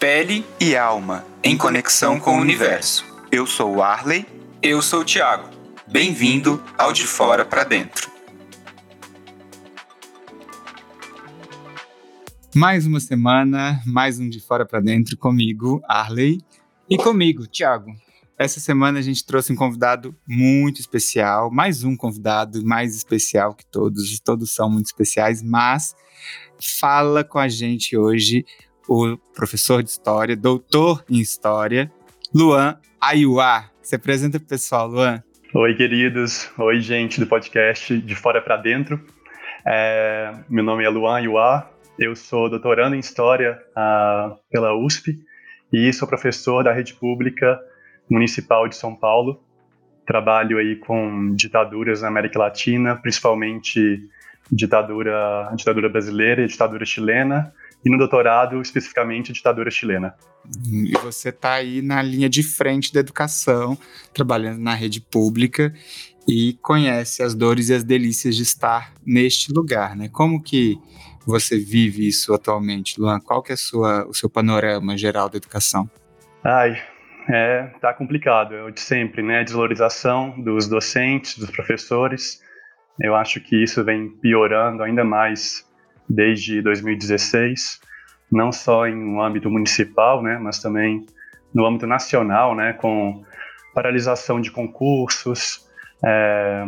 Pele e alma, em conexão com o universo. Eu sou o Arley. Eu sou o Thiago. Bem-vindo ao De Fora para Dentro. Mais uma semana, mais um De Fora para Dentro comigo, Arley. E comigo, Thiago. Essa semana a gente trouxe um convidado muito especial, mais um convidado mais especial que todos, todos são muito especiais, mas fala com a gente hoje o professor de História, doutor em História, Luan Ayuá. Se apresenta para o pessoal, Luan. Oi, queridos. Oi, gente do podcast De Fora para Dentro. É, meu nome é Luan Ayuá. Eu sou doutorando em História uh, pela USP e sou professor da rede pública municipal de São Paulo. Trabalho aí com ditaduras na América Latina, principalmente ditadura, ditadura brasileira e ditadura chilena, e no doutorado, especificamente, ditadura chilena. E você está aí na linha de frente da educação, trabalhando na rede pública e conhece as dores e as delícias de estar neste lugar, né? Como que você vive isso atualmente, Luan? Qual que é sua, o seu panorama geral da educação? Ai, é, tá complicado, é o de sempre, né? A desvalorização dos docentes, dos professores. Eu acho que isso vem piorando ainda mais desde 2016, não só em um âmbito municipal, né, mas também no âmbito nacional, né, com paralisação de concursos, é,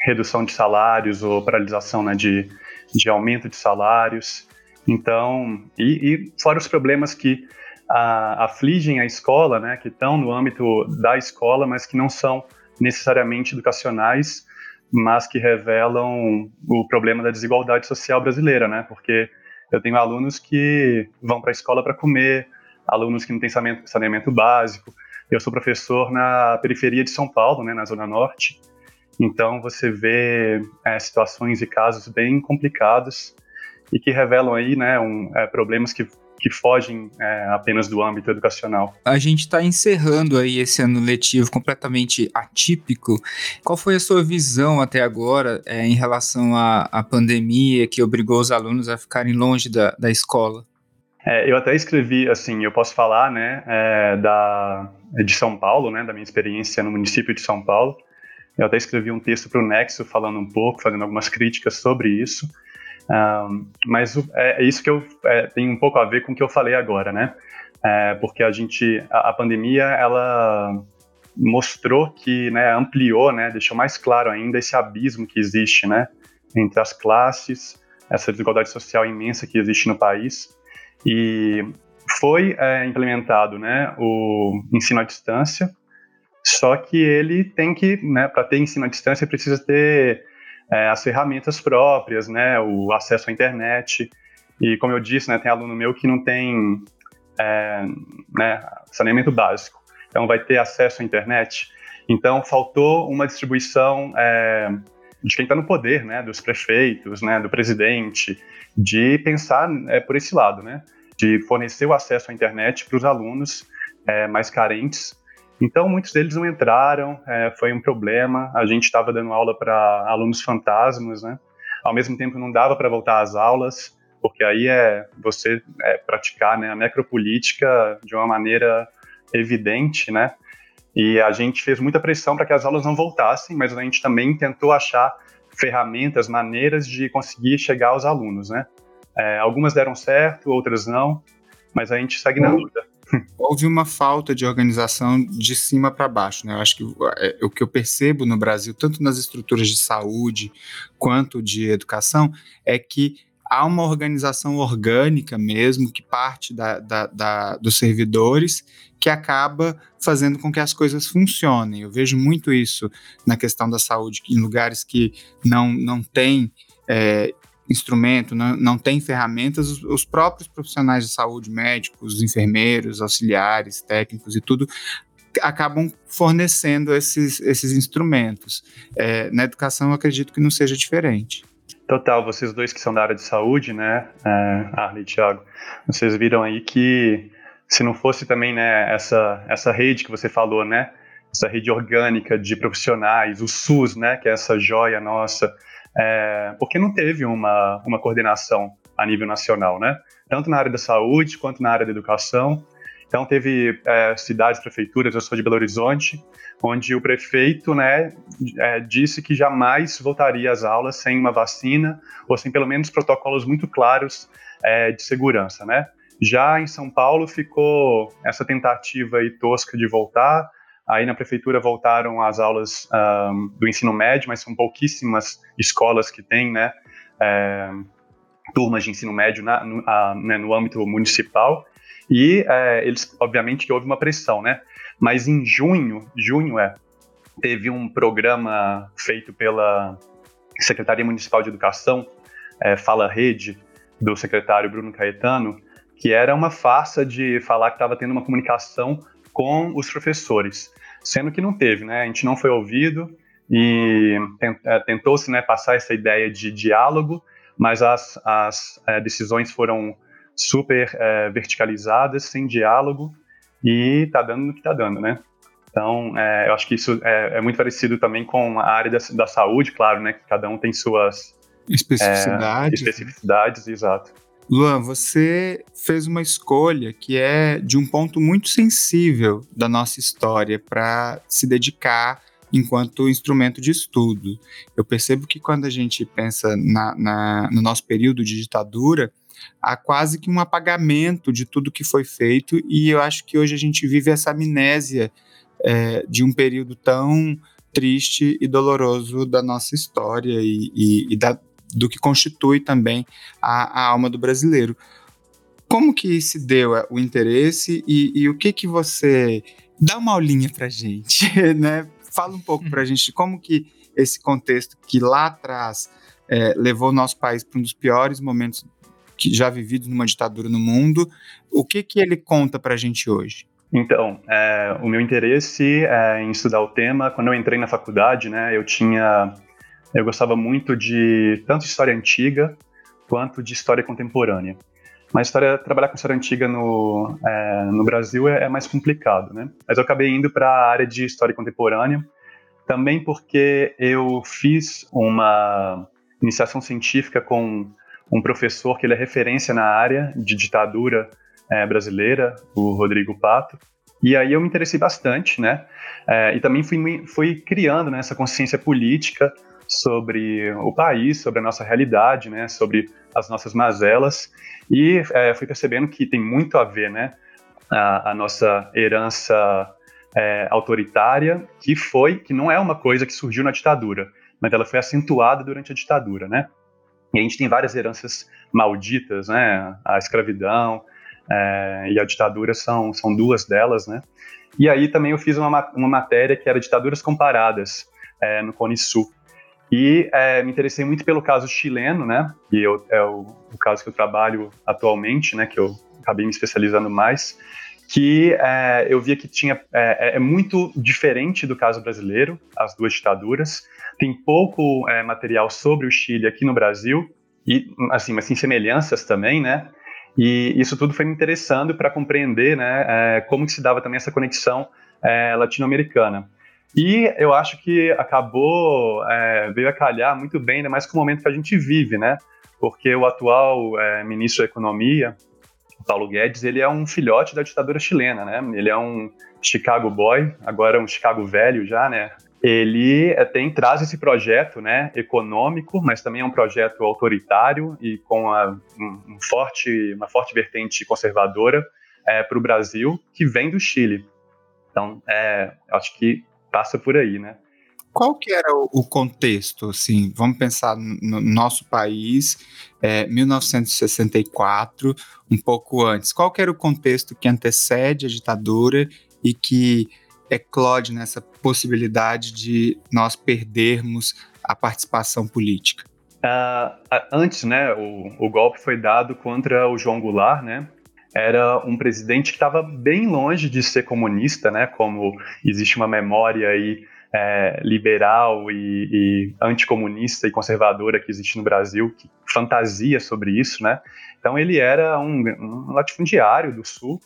redução de salários ou paralisação né, de, de aumento de salários. Então, e, e fora os problemas que a, afligem a escola, né, que estão no âmbito da escola, mas que não são necessariamente educacionais, mas que revelam o problema da desigualdade social brasileira, né? Porque eu tenho alunos que vão para a escola para comer, alunos que não têm saneamento básico. Eu sou professor na periferia de São Paulo, né, na Zona Norte. Então você vê é, situações e casos bem complicados e que revelam aí, né, um, é, problemas que que fogem é, apenas do âmbito educacional. A gente está encerrando aí esse ano letivo completamente atípico. Qual foi a sua visão até agora é, em relação à, à, pandemia que obrigou os alunos a ficarem longe da, da escola? É, eu até escrevi, assim, eu posso falar, né, é, da, de São Paulo, né, da minha experiência no município de São Paulo. Eu até escrevi um texto para o Nexo falando um pouco, fazendo algumas críticas sobre isso. Um, mas é, é, isso que eu é, tem um pouco a ver com o que eu falei agora, né? É, porque a gente, a, a, pandemia, ela mostrou que, né, ampliou, né, deixou mais claro ainda esse abismo que existe, né, entre as classes, essa desigualdade social imensa que existe no país. E foi é, implementado, né, o ensino à distância. Só que ele tem que, né, para ter ensino à distância, precisa ter é, as ferramentas próprias, né, o acesso à internet. E como eu disse, né, tem aluno meu que não tem é, né, saneamento básico, então vai ter acesso à internet. Então faltou uma distribuição é, de quem está no poder, né, dos prefeitos, né, do presidente, de pensar é, por esse lado, né, de fornecer o acesso à internet para os alunos é, mais carentes então, muitos deles não entraram, é, foi um problema. A gente estava dando aula para alunos fantasmas, né? Ao mesmo tempo, não dava para voltar às aulas, porque aí é você é, praticar né, a necropolítica de uma maneira evidente, né? E a gente fez muita pressão para que as aulas não voltassem, mas a gente também tentou achar ferramentas, maneiras de conseguir chegar aos alunos, né? É, algumas deram certo, outras não, mas a gente segue na luta houve uma falta de organização de cima para baixo. Né? Eu acho que é, o que eu percebo no Brasil, tanto nas estruturas de saúde quanto de educação, é que há uma organização orgânica mesmo, que parte da, da, da, dos servidores, que acaba fazendo com que as coisas funcionem. Eu vejo muito isso na questão da saúde, em lugares que não, não tem é, instrumento, não, não tem ferramentas, os, os, próprios profissionais de saúde, médicos, enfermeiros, auxiliares, técnicos e tudo, acabam fornecendo esses, esses instrumentos. É, na educação, eu acredito que não seja diferente. Total, vocês dois que são da área de saúde, né, é, Arley e Thiago, vocês viram aí que se não fosse também, né, essa, essa rede que você falou, né, essa rede orgânica de profissionais, o SUS, né, que é essa joia nossa, é, porque não teve uma, uma coordenação a nível nacional, né? Tanto na área da saúde quanto na área da educação. Então, teve é, cidades, prefeituras, eu sou de Belo Horizonte, onde o prefeito né, é, disse que jamais voltaria às aulas sem uma vacina ou sem pelo menos protocolos muito claros é, de segurança. Né? Já em São Paulo ficou essa tentativa aí tosca de voltar, aí na prefeitura voltaram as aulas um, do ensino médio, mas são pouquíssimas escolas que têm né, é, turmas de ensino médio na, no, a, né, no âmbito municipal, e é, eles, obviamente, que houve uma pressão, né? Mas em junho, junho é, teve um programa feito pela Secretaria Municipal de Educação, é, Fala Rede, do secretário Bruno Caetano, que era uma farsa de falar que estava tendo uma comunicação com os professores, sendo que não teve, né? A gente não foi ouvido e é, tentou-se né, passar essa ideia de diálogo, mas as, as é, decisões foram super é, verticalizadas, sem diálogo, e tá dando no que tá dando, né? Então, é, eu acho que isso é, é, muito parecido também com a área da, da, saúde, claro, né? Que cada um tem suas especificidades. É, especificidades, exato. Luan, você fez uma escolha que é de um ponto muito sensível da nossa história para se dedicar enquanto instrumento de estudo. Eu percebo que quando a gente pensa na, na, no nosso período de ditadura, há quase que um apagamento de tudo que foi feito, e eu acho que hoje a gente vive essa amnésia é, de um período tão triste e doloroso da nossa história e, e, e da, do que constitui também a, a, alma do brasileiro. Como que se deu o interesse e, e o que que você dá uma aulinha para gente, né? Fala um pouco para gente como que esse contexto que lá atrás é, levou o nosso país para um dos piores momentos que já vividos numa ditadura no mundo. O que, que ele conta para a gente hoje? Então, é, o meu interesse é, em estudar o tema, quando eu entrei na faculdade, né, eu tinha, eu gostava muito de tanto história antiga quanto de história contemporânea. Mas história, trabalhar com história antiga no, é, no Brasil é, é, mais complicado, né? Mas eu acabei indo para a área de história contemporânea, também porque eu fiz uma iniciação científica com um professor que ele é referência na área de ditadura é, brasileira, o Rodrigo Pato. E aí eu me interessei bastante, né? É, e também fui, fui criando né, essa consciência política sobre o país, sobre a nossa realidade, né? Sobre as nossas mazelas. E é, fui percebendo que tem muito a ver, né? A, a nossa herança é, autoritária, que foi, que não é uma coisa que surgiu na ditadura, mas ela foi acentuada durante a ditadura, né? E a gente tem várias heranças malditas, né? A escravidão é, e a ditadura são, são duas delas, né? E aí também eu fiz uma, uma matéria que era ditaduras comparadas é, no Cone Sul. E é, me interessei muito pelo caso chileno, né? E eu, é o, o, caso que eu trabalho atualmente, né? Que eu acabei me especializando mais. Que é, eu via que tinha é, é, é muito diferente do caso brasileiro, as duas ditaduras tem pouco é, material sobre o Chile aqui no Brasil, e assim, mas tem semelhanças também, né? E isso tudo foi me interessando para compreender, né, é, como que se dava também essa conexão latino-americana. E eu acho que acabou, é, veio a calhar muito bem, ainda mais com o momento que a gente vive, né? Porque o atual é, ministro da Economia, Paulo Guedes, ele é um filhote da ditadura chilena, né? Ele é um Chicago boy, agora um Chicago velho já, né? ele é, tem traz esse projeto, né, econômico, mas também é um projeto autoritário e com a, um, forte, uma forte vertente conservadora é, para o Brasil, que vem do Chile. Então, é, acho que passa por aí, né? Qual que era o, contexto, assim, vamos pensar no nosso país, é, 1964, um pouco antes, qual que era o contexto que antecede a ditadura e que eclode nessa possibilidade de nós perdermos a participação política? Uh, antes, né, o, o, golpe foi dado contra o João Goulart, né? Era um presidente que estava bem longe de ser comunista, né? Como existe uma memória aí é, liberal e, e, anticomunista e conservadora que existe no Brasil, que fantasia sobre isso, né? Então ele era um, um latifundiário do Sul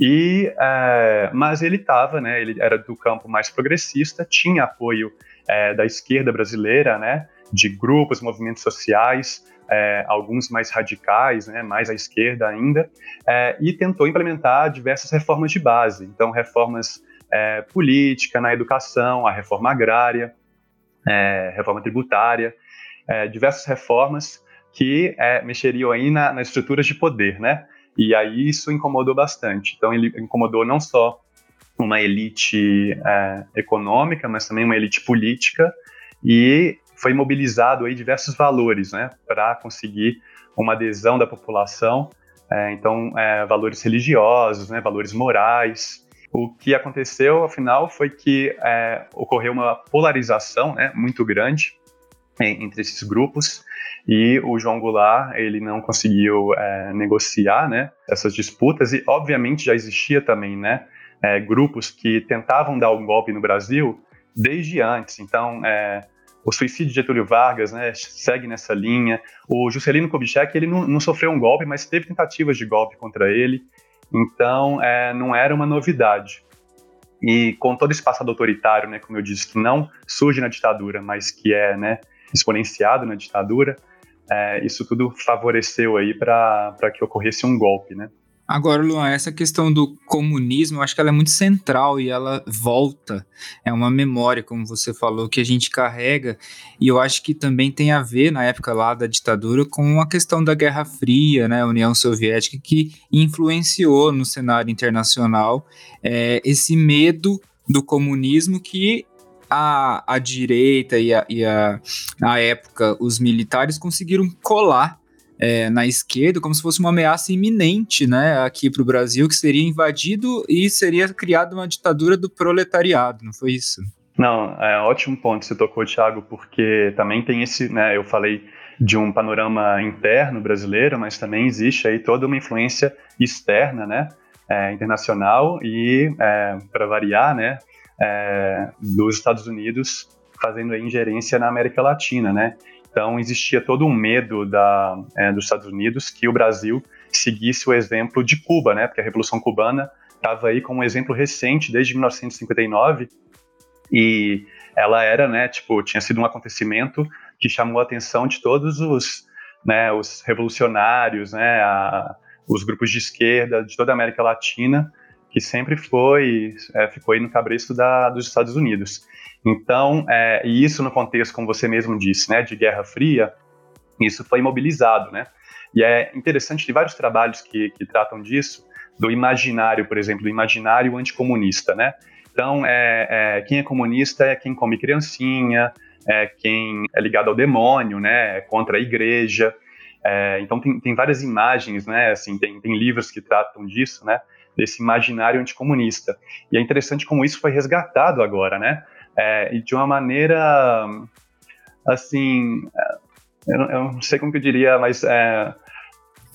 e, é, mas ele estava, né, ele era do campo mais progressista, tinha apoio é, da esquerda brasileira, né, de grupos, movimentos sociais, é, alguns mais radicais, né, mais à esquerda ainda, é, e tentou implementar diversas reformas de base. Então, reformas é, política, na educação, a reforma agrária, é, reforma tributária, é, diversas reformas que é, mexeriam aí na, nas estruturas de poder, né? E aí isso incomodou bastante. Então, ele incomodou não só uma elite econômica, mas também uma elite política, e foi mobilizado aí diversos valores, né, para conseguir uma adesão da população. É, então, é, valores religiosos, né, valores morais. O que aconteceu, afinal, foi que é, ocorreu uma polarização né, muito grande entre esses grupos e o João Goulart ele não conseguiu é, negociar né, essas disputas e obviamente já existia também né, é, grupos que tentavam dar um golpe no Brasil desde antes então é, o suicídio de Getúlio Vargas né, segue nessa linha. O Juscelino Kubitschek ele não, não, sofreu um golpe, mas teve tentativas de golpe contra ele. Então, é, não era uma novidade. E com todo esse passado autoritário, né, como eu disse, que não surge na ditadura, mas que é né, exponenciado na ditadura, é, isso tudo favoreceu aí para que ocorresse um golpe, né? Agora, Luan, essa questão do comunismo, eu acho que ela é muito central e ela volta. É uma memória, como você falou, que a gente carrega. E eu acho que também tem a ver, na época lá da ditadura, com a questão da Guerra Fria, né, a União Soviética, que influenciou no cenário internacional é, esse medo do comunismo que a, a direita e, a, e a, na época os militares conseguiram colar é, na esquerda como se fosse uma ameaça iminente né, aqui para o Brasil, que seria invadido e seria criada uma ditadura do proletariado, não foi isso? Não, é ótimo ponto você tocou, Thiago, porque também tem esse, né, eu falei de um panorama interno brasileiro, mas também existe aí toda uma influência externa, né, é, internacional e, é, para variar, né, é, dos Estados Unidos fazendo ingerência na América Latina, né, então, existia todo um medo da, é, dos Estados Unidos que o Brasil seguisse o exemplo de Cuba, né? Porque a Revolução Cubana estava aí como um exemplo recente desde 1959 e ela era, né? Tipo, tinha sido um acontecimento que chamou a atenção de todos os, né? Os revolucionários, né? A, os grupos de esquerda de toda a América Latina que sempre foi é, ficou aí no cabresto da, dos Estados Unidos. Então, é, e isso no contexto, como você mesmo disse, né, de Guerra Fria, isso foi imobilizado, né? E é interessante, tem vários trabalhos que, que tratam disso, do imaginário, por exemplo, do imaginário anticomunista, né? Então, é, é, quem é comunista é quem come criancinha, é quem é ligado ao demônio, né? É contra a igreja. É, então, tem, tem várias imagens, né? Assim, tem, tem livros que tratam disso, né? Desse imaginário anticomunista. E é interessante como isso foi resgatado agora, né? é, e de uma maneira, assim, eu não, eu não sei como que eu diria, mas é,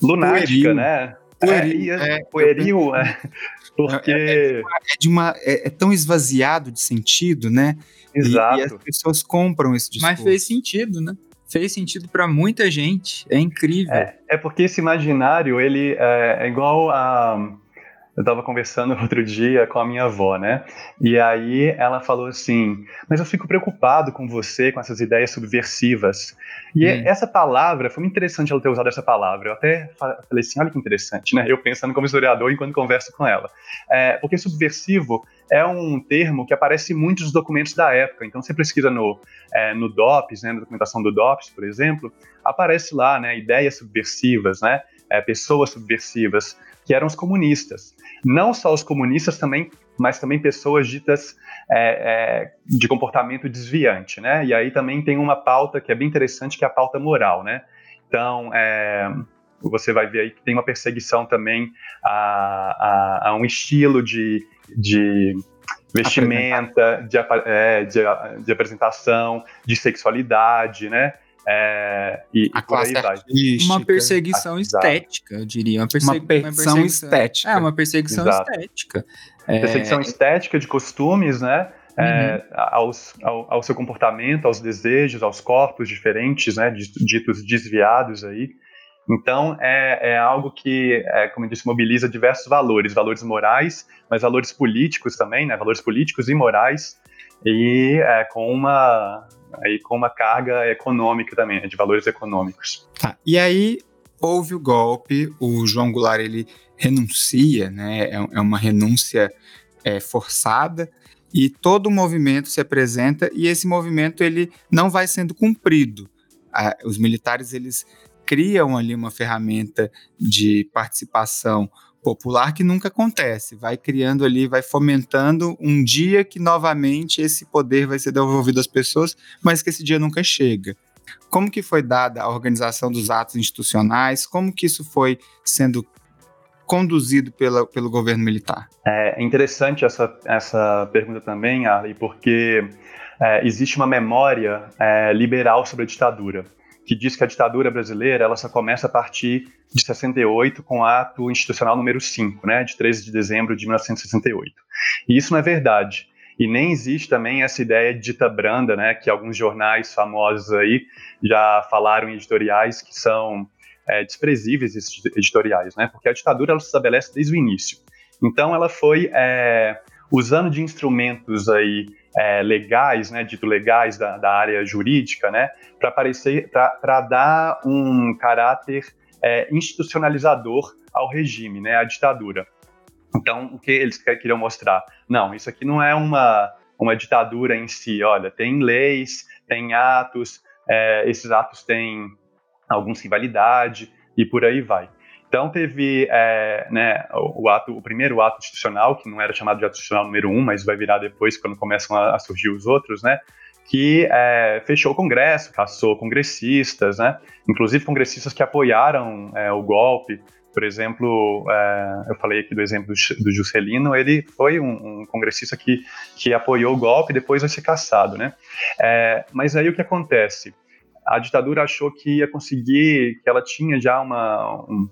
lunática, pueril. né? Pueril, é, é, pueril é, porque... É, é, de uma, é, é, tão esvaziado de sentido, né? Exato. E, e as pessoas compram esse discurso. Mas fez sentido, né? fez sentido para muita gente. É incrível. É, é, porque esse imaginário, ele é, é igual a eu estava conversando outro dia com a minha avó, né? E aí ela falou assim: Mas eu fico preocupado com você, com essas ideias subversivas. E hum. essa palavra, foi muito interessante ela ter usado essa palavra. Eu até falei assim: olha que interessante, né? Eu pensando como historiador enquanto converso com ela. É, porque subversivo é um termo que aparece em muitos documentos da época. Então, você pesquisa no, é, no DOPS, né, na documentação do DOPS, por exemplo, aparece lá, né, ideias subversivas, né, é, pessoas subversivas, que eram os comunistas. Não só os comunistas também, mas também pessoas ditas é, é, de comportamento desviante, né? E aí também tem uma pauta que é bem interessante, que é a pauta moral, né? Então, é, você vai ver aí que tem uma perseguição também a, a, a um estilo de, de vestimenta, de, é, de, de, apresentação, de sexualidade, né? É, e, a classe Uma perseguição estética, eu diria. Uma, persegu uma, perseguição, uma perseguição estética. É, uma perseguição Exato. estética. É... Perseguição estética de costumes, né? É, uhum. É, aos, ao, ao, seu comportamento, aos desejos, aos corpos diferentes, né? Ditos desviados aí. Então, é, é algo que, é, como eu disse, mobiliza diversos valores, valores morais, mas valores políticos também, né? Valores políticos e morais, e é, com uma aí com uma carga econômica também, né, de valores econômicos. Tá. E aí houve o golpe, o João Goulart ele renuncia, né? É, é uma renúncia é, forçada e todo o movimento se apresenta e esse movimento ele não vai sendo cumprido. Ah, os militares eles criam ali uma ferramenta de participação popular que nunca acontece, vai criando ali, vai fomentando um dia que novamente esse poder vai ser devolvido às pessoas, mas que esse dia nunca chega. Como que foi dada a organização dos atos institucionais? Como que isso foi sendo conduzido pela, pelo governo militar? É interessante essa, essa pergunta também, Ali, porque é, existe uma memória é, liberal sobre a ditadura que diz que a ditadura brasileira ela só começa a partir de 68 com o ato institucional número 5, né, de 13 de dezembro de 1968. E isso não é verdade. E nem existe também essa ideia de dita branda, né, que alguns jornais famosos aí já falaram em editoriais que são é, desprezíveis esses editoriais, né, porque a ditadura ela se estabelece desde o início. Então ela foi é, usando de instrumentos aí é, legais, né, dito legais da, da área jurídica, né, para aparecer, para dar um caráter é, institucionalizador ao regime, né, à ditadura. Então, o que eles queriam mostrar? Não, isso aqui não é uma, uma ditadura em si. Olha, tem leis, tem atos, é, esses atos têm alguma rivalidade e por aí vai. Então teve é, né, o, ato, o primeiro ato institucional, que não era chamado de ato institucional número um, mas vai virar depois quando começam a, a surgir os outros, né, que é, fechou o Congresso, caçou congressistas, né, inclusive congressistas que apoiaram é, o golpe. Por exemplo, é, eu falei aqui do exemplo do, do Juscelino, ele foi um, um, congressista que, que apoiou o golpe e depois vai ser caçado, né? É, mas aí o que acontece? A ditadura achou que ia conseguir, que ela tinha já uma, um,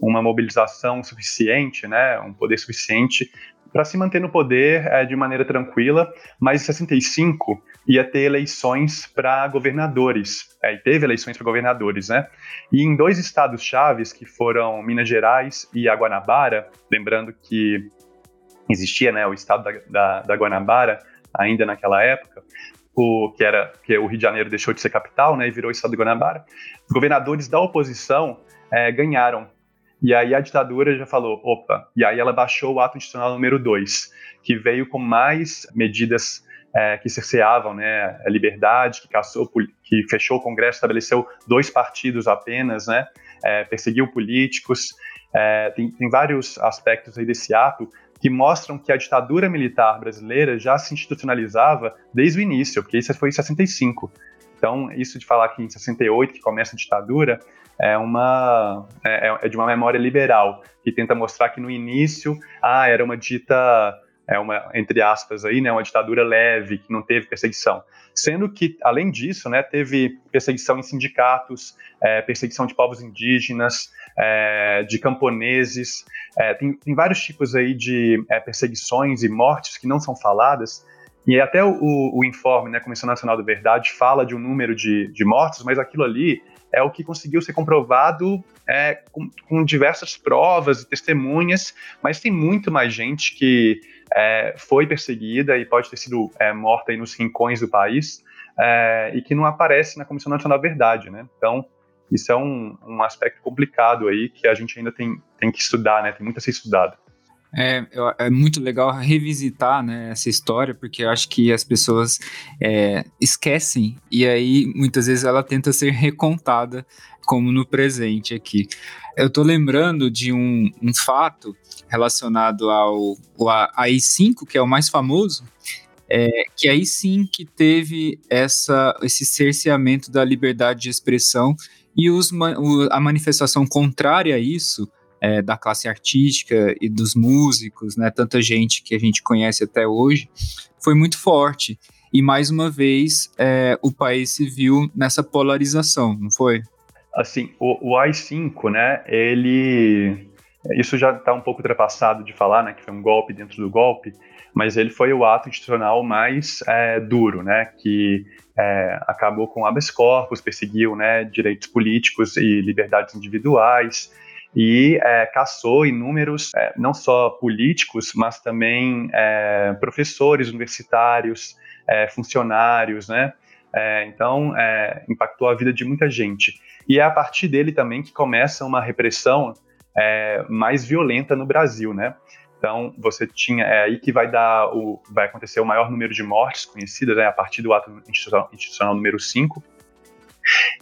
uma mobilização suficiente, né, um poder suficiente para se manter no poder é, de maneira tranquila, mas em 65 ia ter eleições para governadores, é, e teve eleições para governadores, né? E em dois estados chaves, que foram Minas Gerais e a Guanabara, lembrando que existia né, o estado da, da, da Guanabara ainda naquela época, o, que era que o Rio de Janeiro deixou de ser capital, né, e virou o estado de Guanabara, os governadores da oposição é, ganharam e aí a ditadura já falou, opa, e aí ela baixou o ato institucional número 2, que veio com mais medidas é, que cerceavam né, a liberdade, que, caçou, que fechou o Congresso, estabeleceu dois partidos apenas, né, é, perseguiu políticos. É, tem, tem vários aspectos aí desse ato que mostram que a ditadura militar brasileira já se institucionalizava desde o início, porque isso foi em 65. Então, isso de falar que em 68 que começa a ditadura é uma é, é, é, de uma memória liberal que tenta mostrar que no início ah era uma dita é uma entre aspas aí né uma ditadura leve que não teve perseguição. Sendo que além disso né teve perseguição em sindicatos é, perseguição de povos indígenas é, de camponeses é, tem, tem, vários tipos aí de é, perseguições e mortes que não são faladas e até o, o, informe, né, Comissão Nacional da Verdade, fala de um número de, de mortos, mas aquilo ali é o que conseguiu ser comprovado é, com, com, diversas provas e testemunhas, mas tem muito mais gente que é, foi perseguida e pode ter sido é, morta nos rincões do país é, e que não aparece na Comissão Nacional da Verdade, né? Então, isso é um, um aspecto complicado aí que a gente ainda tem, tem que estudar, né? Tem muito a ser estudado. É, é muito legal revisitar né, essa história, porque eu acho que as pessoas é, esquecem e aí muitas vezes ela tenta ser recontada, como no presente aqui. Eu tô lembrando de um, um fato relacionado ao, ao AI-5, que é o mais famoso, é, que aí sim que teve essa, esse cerceamento da liberdade de expressão e os, a manifestação contrária a isso é, da classe artística e dos músicos, né, tanta gente que a gente conhece até hoje, foi muito forte. E mais uma vez é, o país se viu nessa polarização, não foi? Assim, o, o AI-5, né, ele. Isso já está um pouco ultrapassado de falar, né, que foi um golpe dentro do golpe, mas ele foi o ato institucional mais é, duro, né, que é, acabou com habeas corpus, perseguiu né, direitos políticos e liberdades individuais, e é, caçou inúmeros, é, não só políticos, mas também é, professores universitários, é, funcionários, né? É, então, é, impactou a vida de muita gente. E é a partir dele também que começa uma repressão mais violenta no Brasil, né? Então, você tinha é aí que vai dar o vai acontecer o maior número de mortes conhecidas, né, a partir do ato institucional, institucional número 5.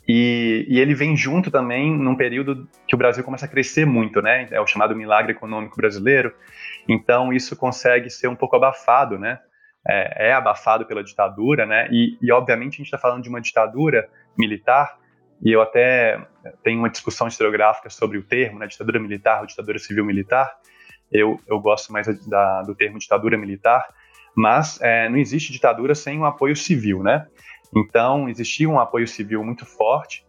E, e, ele vem junto também num período que o Brasil começa a crescer muito, né? É o chamado milagre econômico brasileiro. Então, isso consegue ser um pouco abafado, né? É, é abafado pela ditadura, né? E, e obviamente, a gente está falando de uma ditadura militar e eu até tenho uma discussão historiográfica sobre o termo, né, ditadura militar ou ditadura civil militar. Eu, eu gosto mais da, do termo ditadura militar, mas é, não existe ditadura sem um apoio civil, né? Então, existia um apoio civil muito forte,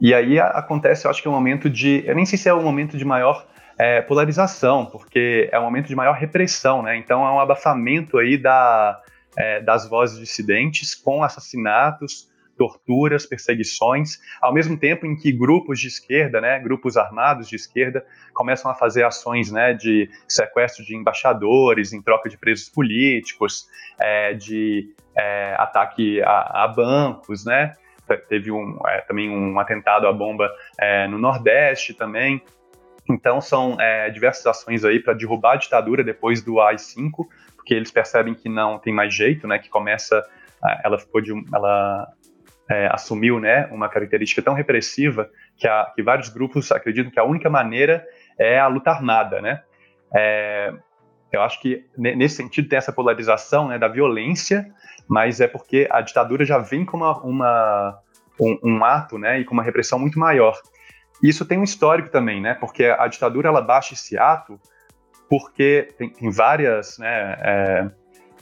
e aí acontece, eu acho que é um momento de. Eu nem sei se é um momento de maior é, polarização, porque é um momento de maior repressão, né? Então, é um abafamento aí da, é, das vozes dissidentes com assassinatos, torturas, perseguições, ao mesmo tempo em que grupos de esquerda, né, grupos armados de esquerda, começam a fazer ações né, de sequestro de embaixadores em troca de presos políticos, é, de é, ataque a, a, bancos, né? Teve um, é, também um atentado à bomba é, no Nordeste também. Então são é, diversas ações aí para derrubar a ditadura depois do AI-5, porque eles percebem que não tem mais jeito, né? Que começa ela ficou de ela é, assumiu né, uma característica tão repressiva que, a, que, vários grupos acreditam que a única maneira é a luta armada. Né? É, eu acho que nesse sentido tem essa polarização né, da violência, mas é porque a ditadura já vem com uma, uma um, um, ato né, e com uma repressão muito maior. Isso tem um histórico também, né, porque a ditadura ela baixa esse ato porque tem, tem várias, né, é,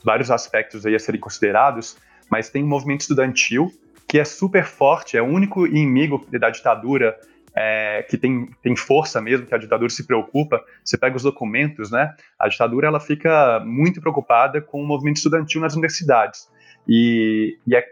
vários aspectos aí a serem considerados, mas tem um movimento estudantil que é super forte, é o único inimigo da ditadura é, que tem, tem força mesmo, que a ditadura se preocupa. Você pega os documentos, né? A ditadura ela fica muito preocupada com o movimento estudantil nas universidades. E, e é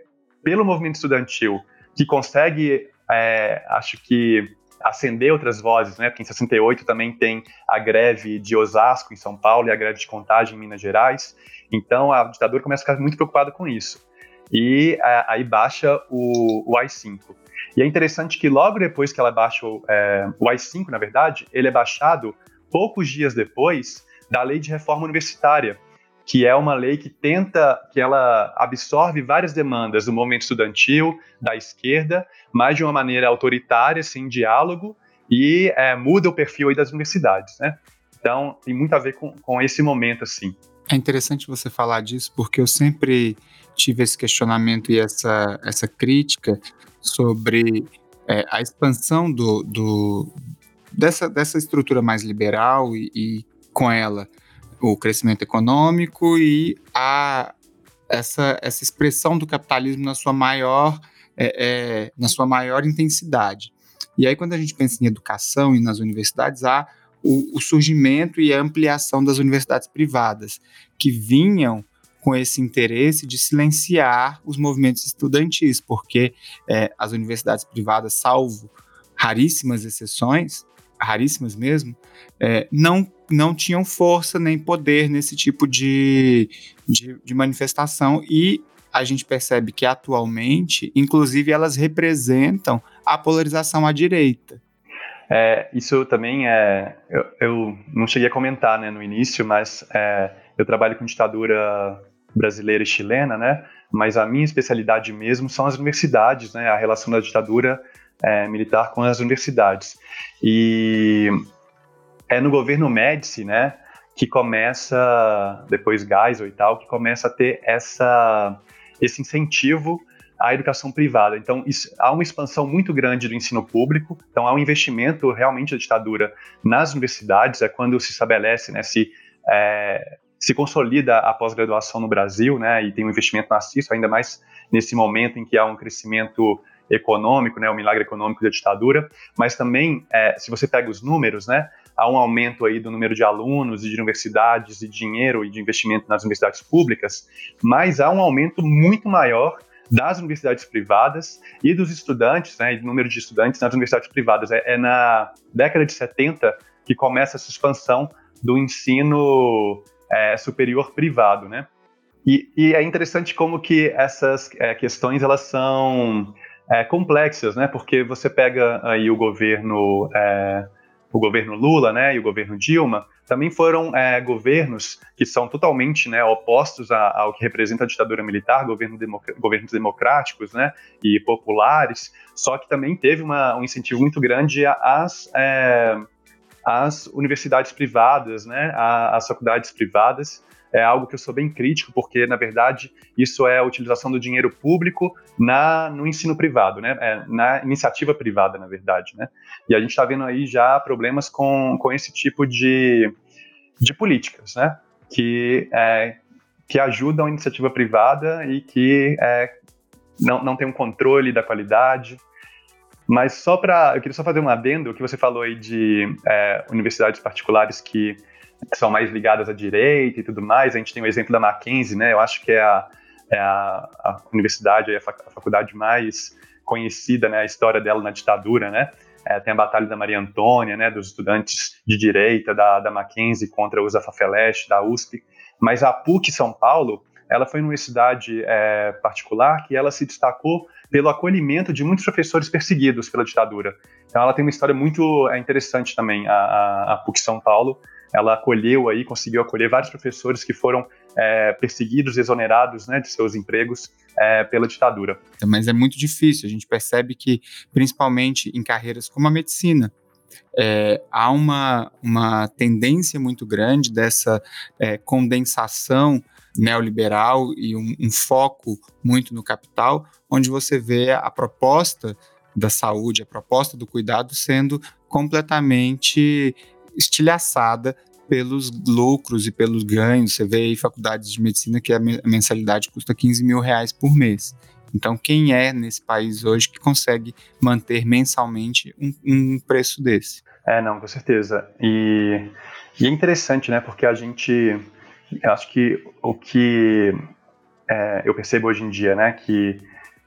pelo movimento estudantil que consegue, é, acho que, acender outras vozes, né? Porque em 68 também tem a greve de Osasco, em São Paulo, e a greve de Contagem, em Minas Gerais. Então a ditadura começa a ficar muito preocupada com isso e é, aí baixa o, o i5. E é interessante que logo depois que ela baixa o, é, o i5, na verdade, ele é baixado poucos dias depois da lei de reforma universitária, que é uma lei que tenta, que ela absorve várias demandas do movimento estudantil, da esquerda, mas de uma maneira autoritária, sem diálogo, e é, muda o perfil das universidades, né? Então, tem muito a ver com, com esse momento, assim. É interessante você falar disso, porque eu sempre tive esse questionamento e essa, essa crítica sobre é, a expansão do, do, dessa, dessa estrutura mais liberal e, e, com ela o crescimento econômico e a, essa, essa expressão do capitalismo na sua maior é, é, na sua maior intensidade. E aí, quando a gente pensa em educação e nas universidades, há o, o surgimento e a ampliação das universidades privadas, que vinham com esse interesse de silenciar os movimentos estudantis, porque é, as universidades privadas, salvo raríssimas exceções, raríssimas mesmo, é, não, não tinham força nem poder nesse tipo de, de, de manifestação e a gente percebe que atualmente, inclusive, elas representam a polarização à direita. É, isso também é. Eu, eu, não cheguei a comentar né, no início, mas é, eu trabalho com ditadura brasileira e chilena, né? Mas a minha especialidade mesmo são as universidades, né? A relação da ditadura é, militar com as universidades. E é no governo Médici, né? Que começa, depois Geisel e tal, que começa a ter essa, esse incentivo a educação privada. Então, isso, há uma expansão muito grande do ensino público, então há um investimento realmente da ditadura nas universidades, é quando se estabelece, né, se, é, se consolida a pós-graduação no Brasil, né, e tem um investimento maciço, ainda mais nesse momento em que há um crescimento econômico, né, o milagre econômico da ditadura, mas também, é, se você pega os números, né, há um aumento aí do número de alunos e de universidades e dinheiro e de investimento nas universidades públicas, mas há um aumento muito maior das universidades privadas e dos estudantes, né, do número de estudantes nas universidades privadas. É, é, na década de 70 que começa essa expansão do ensino é, superior privado, né? e, e, é interessante como que essas é, questões elas são é, complexas, né? Porque você pega aí o governo é, o governo Lula, né, e o governo Dilma, também foram é, governos que são totalmente né, opostos a, ao que representa a ditadura militar, governo governos democráticos né, e populares, só que também teve uma, um incentivo muito grande às, às universidades privadas, né, às faculdades privadas, é algo que eu sou bem crítico, porque, na verdade, isso é a utilização do dinheiro público na, no ensino privado, né? É, na iniciativa privada, na verdade, né? E a gente está vendo aí já problemas com, com esse tipo de, de políticas, né? Que, é, que ajudam a iniciativa privada e que é, não, não tem um controle da qualidade. Mas só para. Eu queria só fazer um adendo, que você falou aí de é, universidades particulares que são mais ligadas à direita e tudo mais. A gente tem o exemplo da Mackenzie, né? Eu acho que é a, é a, a universidade, a, faculdade mais conhecida, né? A história dela na ditadura, né? É, tem a Batalha da Maria Antônia, né? Dos estudantes de direita da, da Mackenzie contra os Afafeleche, da USP. Mas a PUC São Paulo, ela foi uma universidade é, particular que ela se destacou pelo acolhimento de muitos professores perseguidos pela ditadura. Então ela tem uma história muito é, interessante também, a, a, a PUC São Paulo, ela acolheu aí, conseguiu acolher vários professores que foram é, perseguidos, exonerados né, de seus empregos é, pela ditadura. Mas é muito difícil, a gente percebe que, principalmente em carreiras como a medicina, é, há uma, uma tendência muito grande dessa é, condensação neoliberal e um, um, foco muito no capital, onde você vê a proposta da saúde, a proposta do cuidado sendo completamente estilhaçada pelos lucros e pelos ganhos. Você vê aí faculdades de medicina que a mensalidade custa 15 mil reais por mês. Então, quem é nesse país hoje que consegue manter mensalmente um, um preço desse? É, não, com certeza. E, e, é interessante, né? Porque a gente, acho que o que é, eu percebo hoje em dia, né? Que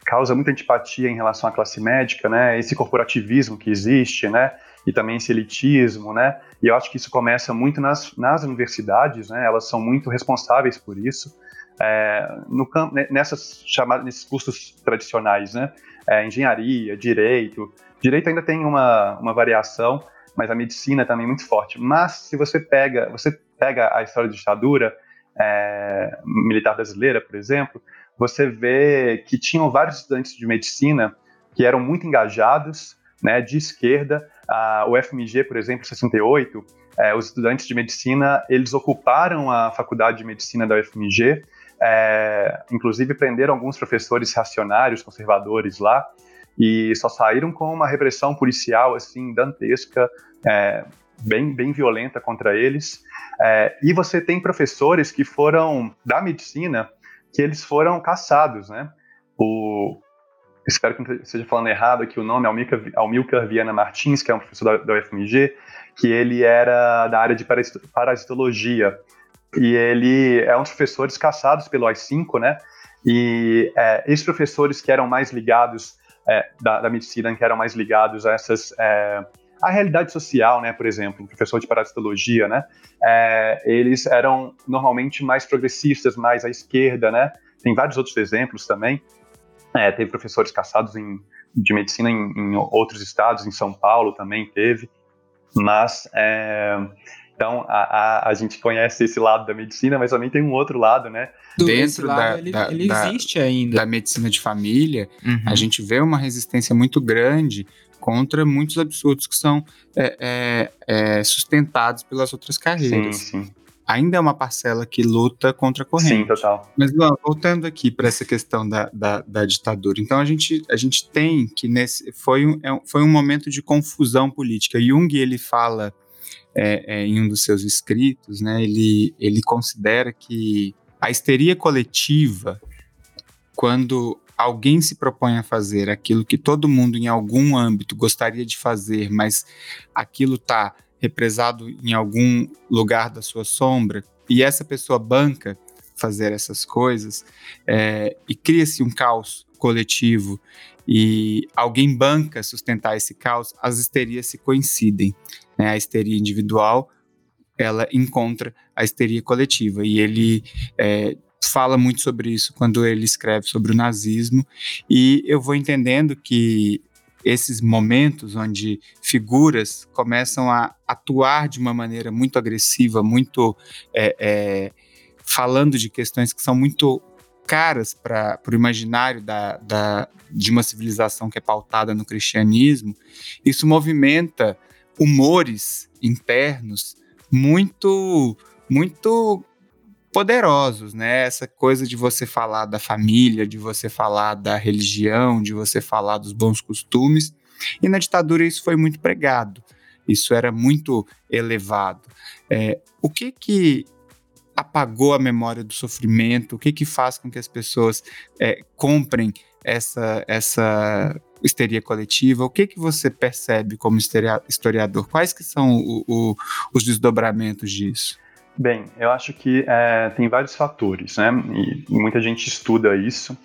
causa muita antipatia em relação à classe médica, né? Esse corporativismo que existe, né? e também esse elitismo, né? E eu acho que isso começa muito nas, nas universidades, né? Elas são muito responsáveis por isso. É, no nessas chamadas, nesses cursos tradicionais, né? É, engenharia, direito. Direito ainda tem uma, uma variação, mas a medicina também é muito forte. Mas se você pega, você pega a história de ditadura é, militar brasileira, por exemplo, você vê que tinham vários estudantes de medicina que eram muito engajados, né, de esquerda, a, o FMG, por exemplo, em 68, é, os estudantes de medicina, eles ocuparam a faculdade de medicina da UFMG, é, inclusive prenderam alguns professores reacionários, conservadores lá, e só saíram com uma repressão policial, assim, dantesca, é, bem, bem violenta contra eles. É, e você tem professores que foram, da medicina, que eles foram caçados, né? O, espero que não esteja falando errado aqui o nome, Almilcar, Almilcar Viana Martins, que é um professor da, da UFMG, que ele era da área de parasitologia. E ele é um dos professores caçados pelo AI-5, né? E é, esses professores que eram mais ligados é, da, da, medicina, que eram mais ligados a essas é, a realidade social, né? Por exemplo, um professor de parasitologia, né? É, eles eram normalmente mais progressistas, mais à esquerda, né? Tem vários outros exemplos também. É, teve professores caçados em, de medicina em, em, outros estados, em São Paulo também teve, mas é, então a, a, a, gente conhece esse lado da medicina, mas também tem um outro lado, né? Dentro lado, da, ele, da, ele da, existe ainda. Da medicina de família, uhum. a gente vê uma resistência muito grande contra muitos absurdos que são é, é, é sustentados pelas outras carreiras. Sim, sim ainda é uma parcela que luta contra a corrente. Sim, total. Mas voltando aqui para essa questão da, da, da, ditadura, então a gente, a gente tem que nesse foi um, é foi um momento de confusão política. Jung ele fala é, é, em um dos seus escritos, né? Ele ele considera que a histeria coletiva, quando alguém se propõe a fazer aquilo que todo mundo em algum âmbito gostaria de fazer, mas aquilo está represado em algum lugar da sua sombra, e essa pessoa banca fazer essas coisas, é, e cria-se um caos coletivo, e alguém banca sustentar esse caos, as histerias se coincidem. Né? A histeria individual ela encontra a histeria coletiva, e ele é, fala muito sobre isso quando ele escreve sobre o nazismo, e eu vou entendendo que esses momentos onde figuras começam a atuar de uma maneira muito agressiva, muito é, é, falando de questões que são muito caras para o imaginário da, da, de uma civilização que é pautada no cristianismo, isso movimenta humores internos muito, muito poderosos, né? Essa coisa de você falar da família, de você falar da religião, de você falar dos bons costumes. E na ditadura isso foi muito pregado, isso era muito elevado. É, o que que apagou a memória do sofrimento? O que que faz com que as pessoas é, comprem essa, essa histeria coletiva? O que que você percebe como historiador? Quais que são o, o, os desdobramentos disso? Bem, eu acho que é, tem vários fatores, né? E muita gente estuda isso.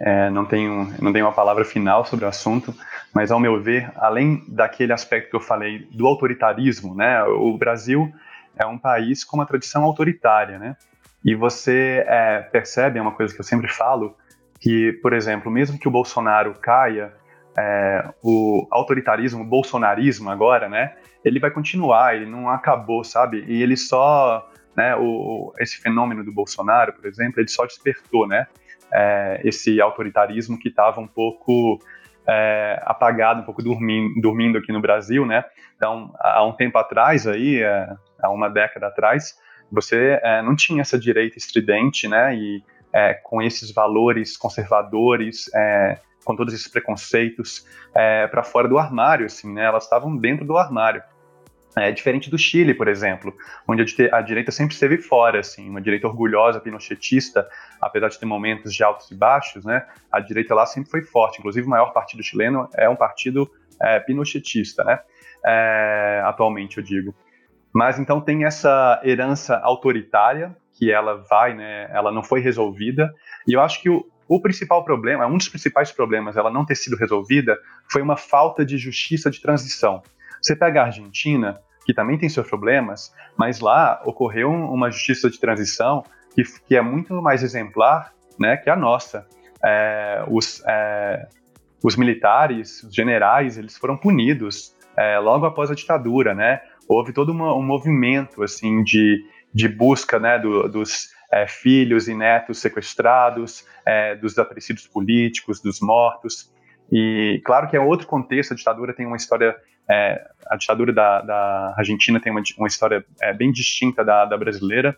É, não tenho não tenho uma palavra final sobre o assunto, mas ao meu ver, além daquele aspecto que eu falei do autoritarismo, né? O Brasil é um país com uma tradição autoritária, né? E você é, percebe, é uma coisa que eu sempre falo, que, por exemplo, mesmo que o Bolsonaro caia, é, o autoritarismo, o bolsonarismo agora, né? Ele vai continuar, ele não acabou, sabe? E ele só, né? O, esse fenômeno do Bolsonaro, por exemplo, ele só despertou, né? É, esse autoritarismo que estava um pouco é, apagado, um pouco dormindo, dormindo aqui no Brasil, né? Então, há um tempo atrás aí, é, há uma década atrás, você é, não tinha essa direita estridente, né? E é, com esses valores conservadores, é, com todos esses preconceitos, é, para fora do armário, assim, né? Elas estavam dentro do armário. É diferente do Chile, por exemplo, onde a, direita sempre esteve fora, assim, uma direita orgulhosa, pinochetista, apesar de ter momentos de altos e baixos, né? A direita lá sempre foi forte. Inclusive, o maior partido chileno é um partido é, pinochetista, né? É, atualmente, eu digo. Mas então tem essa herança autoritária que ela vai, né? Ela não foi resolvida. E eu acho que o, o principal problema, um dos principais problemas, ela não ter sido resolvida, foi uma falta de justiça de transição. Você pega a Argentina, que também tem seus problemas, mas lá ocorreu uma justiça de transição que, que é muito mais exemplar, né, que a nossa. É, os, é, os militares, os generais, eles foram punidos é, logo após a ditadura, né? Houve todo uma, um movimento assim de, de busca, né, do, dos é, filhos e netos sequestrados, é, dos desaparecidos políticos, dos mortos. E claro que é outro contexto, a ditadura tem uma história, é, a ditadura da, da, Argentina tem uma, uma história é, bem distinta da, da, brasileira,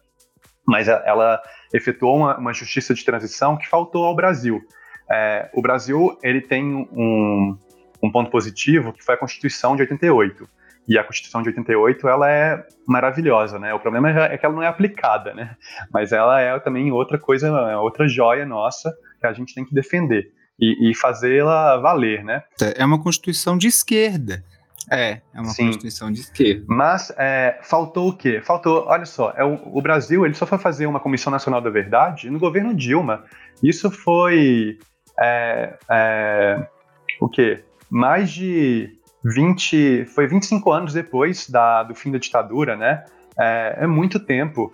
mas ela efetuou uma, uma, justiça de transição que faltou ao Brasil. É, o Brasil ele tem um, um ponto positivo que foi a Constituição de 88. E a Constituição de 88, ela é maravilhosa, né? O problema é que ela não é aplicada, né? Mas ela é também outra coisa, é outra joia nossa que a gente tem que defender e, e fazê-la valer, né? É uma Constituição de esquerda. É, é uma Sim. Constituição de esquerda. Mas é, faltou o quê? Faltou, olha só, é o, o, Brasil ele só foi fazer uma Comissão Nacional da Verdade no governo Dilma. Isso foi é, é, o quê? Mais de 20, foi 25 anos depois da, do fim da ditadura, né? É, é muito tempo.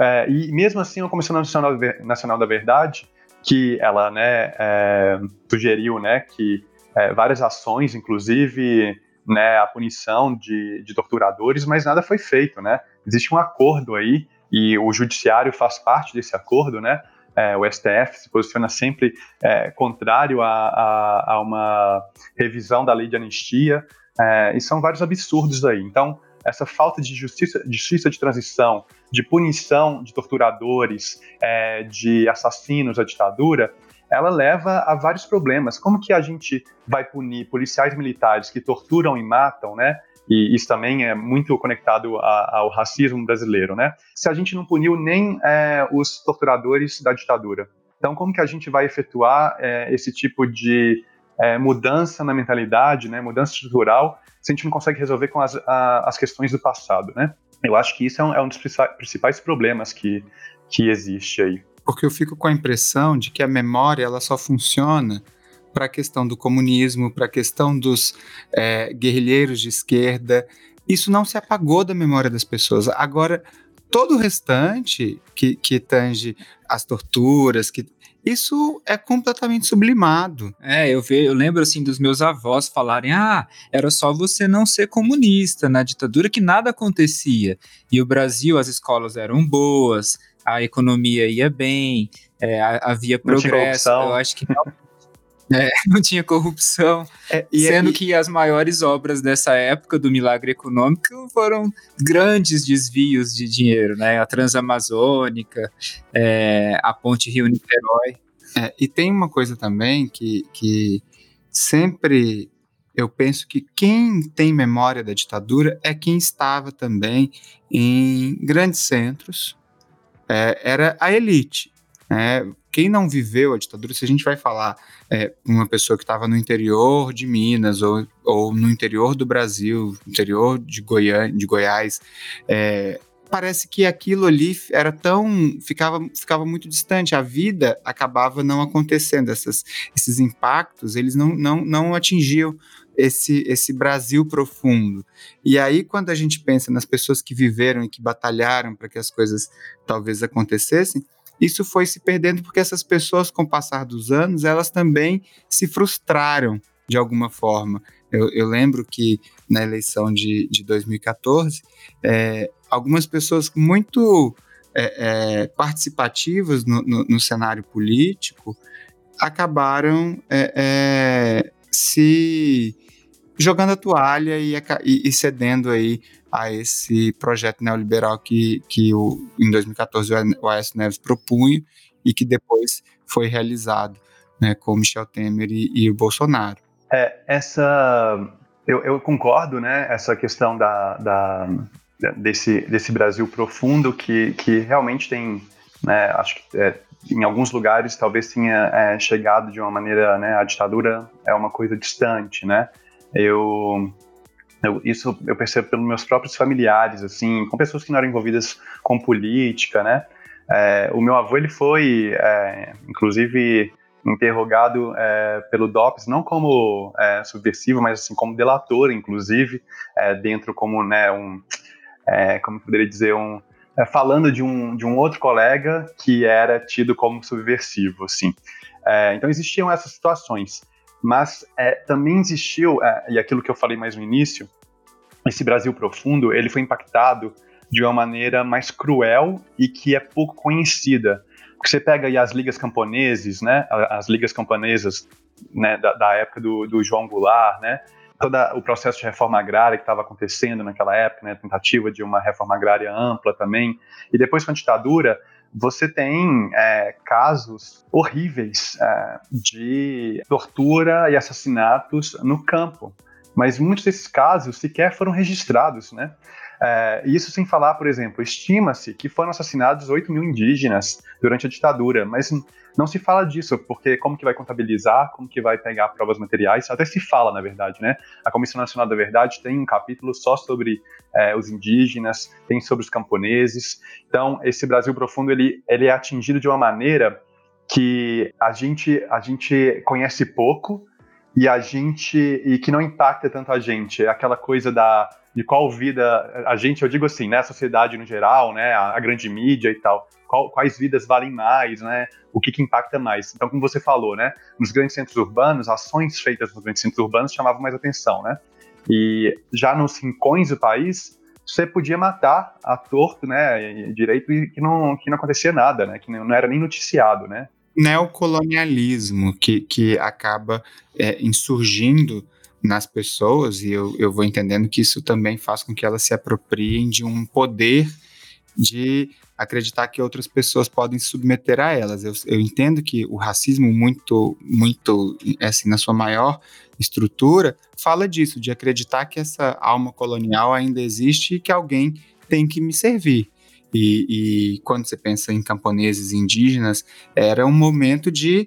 É, e mesmo assim, a Comissão Nacional, Nacional da Verdade, que ela né, é, sugeriu né, que é, várias ações, inclusive né, a punição de, de torturadores, mas nada foi feito. Né? Existe um acordo aí, e o judiciário faz parte desse acordo, né? É, o STF se posiciona sempre é, contrário a, a, a, uma revisão da lei de anistia, é, e são vários absurdos aí. Então, essa falta de justiça, justiça de transição, de punição de torturadores, é, de assassinos à ditadura, ela leva a vários problemas. Como que a gente vai punir policiais militares que torturam e matam, né? E isso também é muito conectado a, ao racismo brasileiro, né? Se a gente não puniu nem é, os torturadores da ditadura, então como que a gente vai efetuar é, esse tipo de é, mudança na mentalidade, né? Mudança estrutural, se a gente não consegue resolver com as, a, as questões do passado, né? Eu acho que isso é um, é um dos principais problemas que, que existe aí. Porque eu fico com a impressão de que a memória ela só funciona para a questão do comunismo, para a questão dos é, guerrilheiros de esquerda. Isso não se apagou da memória das pessoas. Agora, todo o restante que, que tange as torturas, que isso é completamente sublimado. É, eu, ve, eu lembro assim dos meus avós falarem: ah, era só você não ser comunista na ditadura que nada acontecia. E o Brasil, as escolas eram boas, a economia ia bem, é, havia progresso. Eu acho que não, é, não tinha corrupção. É, sendo e, que as maiores obras dessa época do milagre econômico foram grandes desvios de dinheiro, né? A Transamazônica, é, a Ponte Rio-Niterói. É, e tem uma coisa também que, que sempre eu penso que quem tem memória da ditadura é quem estava também em grandes centros, é, era a elite. Né? quem não viveu a ditadura, se a gente vai falar é, uma pessoa que estava no interior de Minas ou, ou no interior do Brasil, interior de, Goiânia, de Goiás, é, parece que aquilo ali era tão ficava, ficava muito distante a vida acabava não acontecendo essas, esses impactos eles não, não, não atingiam esse, esse Brasil profundo. E aí, quando a gente pensa nas pessoas que viveram e que batalharam para que as coisas talvez acontecessem, isso foi se perdendo porque essas pessoas, com o passar dos anos, elas também se frustraram de alguma forma. Eu, eu lembro que na eleição de, de 2014, é, algumas pessoas muito é, é, participativas no, no, no, cenário político acabaram é, é, se jogando a toalha e, e, cedendo aí a esse projeto neoliberal que, que o, em 2014 o Aécio Neves propunha e que depois foi realizado né, com Michel Temer e, e o Bolsonaro. É, essa eu, eu, concordo, né? Essa questão da, da, desse, desse Brasil profundo que, que realmente tem, né, acho que é, em alguns lugares talvez tenha é, chegado de uma maneira, né, a ditadura é uma coisa distante, né? Eu eu, isso eu percebo pelos meus próprios familiares, assim, com pessoas que não eram envolvidas com política, né? É, o meu avô, ele foi, é, inclusive, interrogado é, pelo DOPS, não como é, subversivo, mas assim, como delator, inclusive, é, dentro como, né, um, é, como poderia dizer, um, falando de um, de um outro colega que era tido como subversivo, assim. então existiam essas situações. Mas é, também existiu, é, e aquilo que eu falei mais no início, esse Brasil profundo, ele foi impactado de uma maneira mais cruel e que é pouco conhecida. Porque você pega aí as ligas camponeses, né, as ligas camponesas né, da, da época do, do, João Goulart, né, todo o processo de reforma agrária que estava acontecendo naquela época, né, tentativa de uma reforma agrária ampla também, e depois com a ditadura, você tem é, casos horríveis é, de tortura e assassinatos no campo. Mas muitos desses casos sequer foram registrados, né? É, isso sem falar, por exemplo, estima-se que foram assassinados 8 mil indígenas durante a ditadura, mas não se fala disso, porque como que vai contabilizar, como que vai pegar provas materiais, até se fala, na verdade, né? A Comissão Nacional da Verdade tem um capítulo só sobre é, os indígenas, tem sobre os camponeses, então esse Brasil profundo, ele, ele é atingido de uma maneira que a gente, a gente conhece pouco, e a gente e que não impacta tanto a gente, é aquela coisa da de qual vida a gente, eu digo assim, né, a sociedade no geral, né, a, a grande mídia e tal, qual, quais vidas valem mais, né, o que, que impacta mais. Então, como você falou, né, nos grandes centros urbanos, ações feitas nos grandes centros urbanos chamavam mais atenção, né, e já nos rincões do país, você podia matar a torto, né, direito e que não, que não acontecia nada, né, que não era nem noticiado, né neocolonialismo que, que acaba é, insurgindo nas pessoas, e eu, eu vou entendendo que isso também faz com que elas se apropriem de um poder de acreditar que outras pessoas podem se submeter a elas. Eu, eu entendo que o racismo, muito, muito, assim, na sua maior estrutura, fala disso, de acreditar que essa alma colonial ainda existe e que alguém tem que me servir. E, e quando você pensa em camponeses indígenas, era um momento de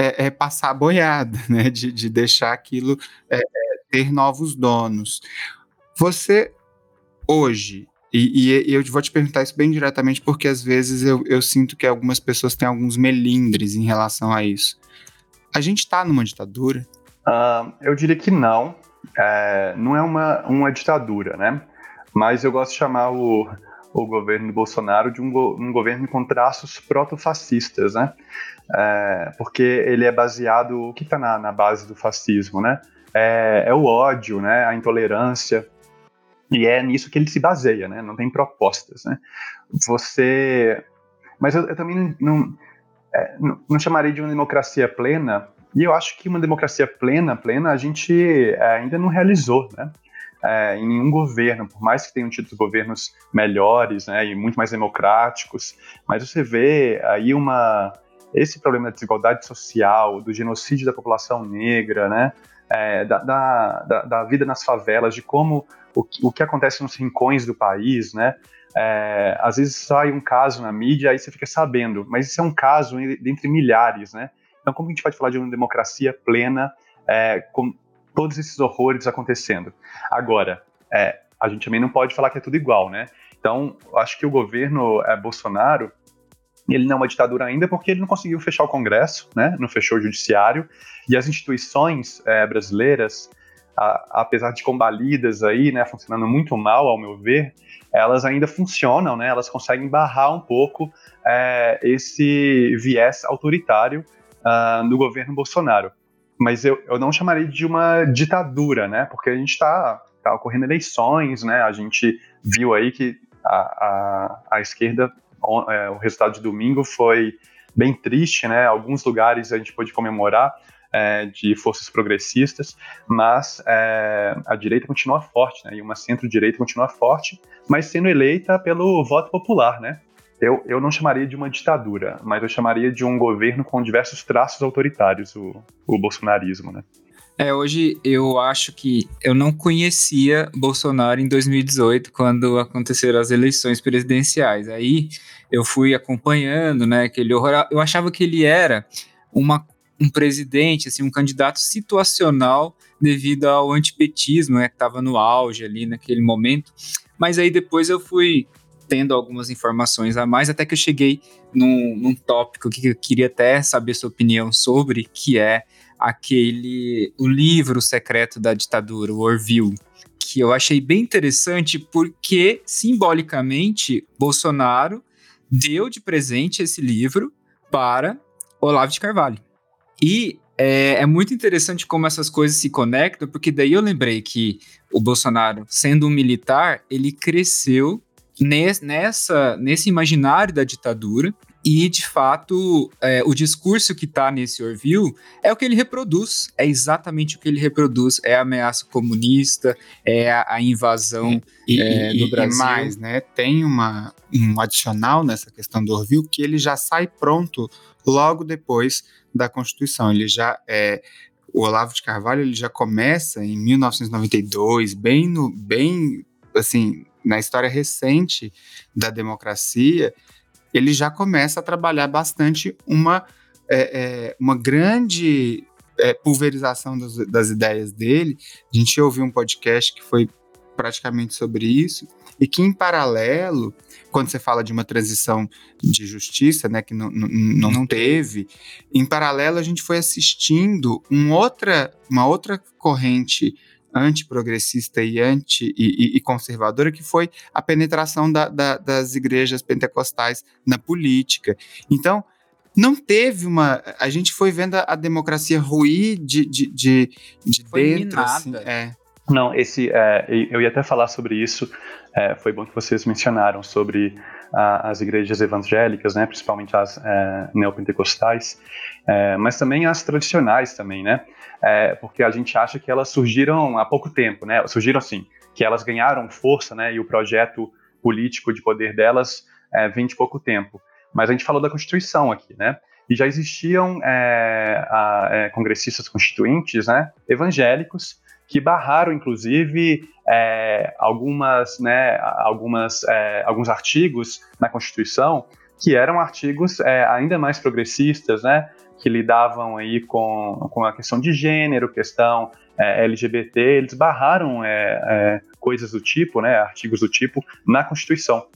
é, é passar a boiada, né? de, de deixar aquilo é, é, ter novos donos. Você, hoje, e, e, eu vou te perguntar isso bem diretamente, porque às vezes eu, eu sinto que algumas pessoas têm alguns melindres em relação a isso. A gente está numa ditadura? Uh, eu diria que não. É, não é uma, uma ditadura, né? Mas eu gosto de chamar o, o governo Bolsonaro de um, um governo com traços proto-fascistas, né? É, porque ele é baseado, o que está na, na, base do fascismo, né? É, é, o ódio, né? A intolerância, e é nisso que ele se baseia, né? Não tem propostas, né? Você, mas eu, eu também não, é, não, não chamaria de uma democracia plena. E eu acho que uma democracia plena, plena, a gente é, ainda não realizou, né? É, em nenhum governo, por mais que tenham tido governos melhores né, e muito mais democráticos, mas você vê aí uma esse problema da desigualdade social, do genocídio da população negra, né, é, da, da, da, vida nas favelas, de como o, o que acontece nos rincões do país, né, é, às vezes sai um caso na mídia, aí você fica sabendo, mas isso é um caso dentre milhares, né? Então, como a gente pode falar de uma democracia plena é, com, todos esses horrores acontecendo. Agora, é, a gente também não pode falar que é tudo igual, né? Então, acho que o governo é, Bolsonaro, ele não é uma ditadura ainda porque ele não conseguiu fechar o Congresso, né? Não fechou o Judiciário e as instituições é, brasileiras, a, apesar de combalidas aí, né, funcionando muito mal, ao meu ver, elas ainda funcionam, né? Elas conseguem barrar um pouco é, esse viés autoritário uh, do governo Bolsonaro mas eu, eu não chamaria de uma ditadura, né? Porque a gente está tá ocorrendo eleições, né? A gente viu aí que a, a, a esquerda, o, é, o resultado de domingo foi bem triste, né? Alguns lugares a gente pôde comemorar é, de forças progressistas, mas é, a direita continua forte, né? E uma centro-direita continua forte, mas sendo eleita pelo voto popular, né? Eu, eu não chamaria de uma ditadura, mas eu chamaria de um governo com diversos traços autoritários, o, o bolsonarismo, né? É, hoje eu acho que eu não conhecia Bolsonaro em 2018, quando aconteceram as eleições presidenciais. Aí eu fui acompanhando, né, aquele horror. Eu achava que ele era uma, um presidente, assim, um candidato situacional devido ao antipetismo, né, que estava no auge ali naquele momento. Mas aí depois eu fui tendo algumas informações a mais, até que eu cheguei num, num tópico que eu queria até saber sua opinião sobre, que é aquele o livro secreto da ditadura, o Orville, que eu achei bem interessante porque simbolicamente Bolsonaro deu de presente esse livro para Olavo de Carvalho. E é, é, muito interessante como essas coisas se conectam, porque daí eu lembrei que o Bolsonaro, sendo um militar, ele cresceu nessa, nesse imaginário da ditadura. E, de fato, é, o discurso que está nesse Orville é o que ele reproduz, é exatamente o que ele reproduz, é a ameaça comunista, é a, a invasão e, é, do Brasil. E mais, né, tem uma, um adicional nessa questão do Orville que ele já sai pronto logo depois da Constituição, ele já é... O Olavo de Carvalho ele já começa em 1992, bem no bem assim na história recente da democracia, ele já começa a trabalhar bastante uma, é, é, uma grande é, pulverização das, das, ideias dele. A gente ouviu um podcast que foi praticamente sobre isso, e que, em paralelo, quando você fala de uma transição de justiça, né, que não, não, não teve, em paralelo a gente foi assistindo um outra, uma outra corrente antiprogressista e anti e, e, conservadora que foi a penetração da, da, das igrejas pentecostais na política. Então não teve uma. A gente foi vendo a, a democracia ruir de, de, de, de dentro. Assim, é. Não, esse é, eu ia até falar sobre isso. É, foi bom que vocês mencionaram sobre a, as igrejas evangélicas, né, principalmente as é, neopentecostais, é, mas também as tradicionais também, né? é, porque a gente acha que elas surgiram há pouco tempo, né? Surgiram assim, que elas ganharam força, né? E o projeto político de poder delas é, vem de pouco tempo. Mas a gente falou da Constituição aqui, né? E já existiam é, a, é, congressistas constituintes, né? Evangélicos que barraram, inclusive, é, algumas, né? Algumas, é, alguns artigos na Constituição que eram artigos ainda mais progressistas, né? que lidavam aí com, com a questão de gênero, questão é, LGBT, eles barraram é, é, coisas do tipo, né, artigos do tipo, na Constituição.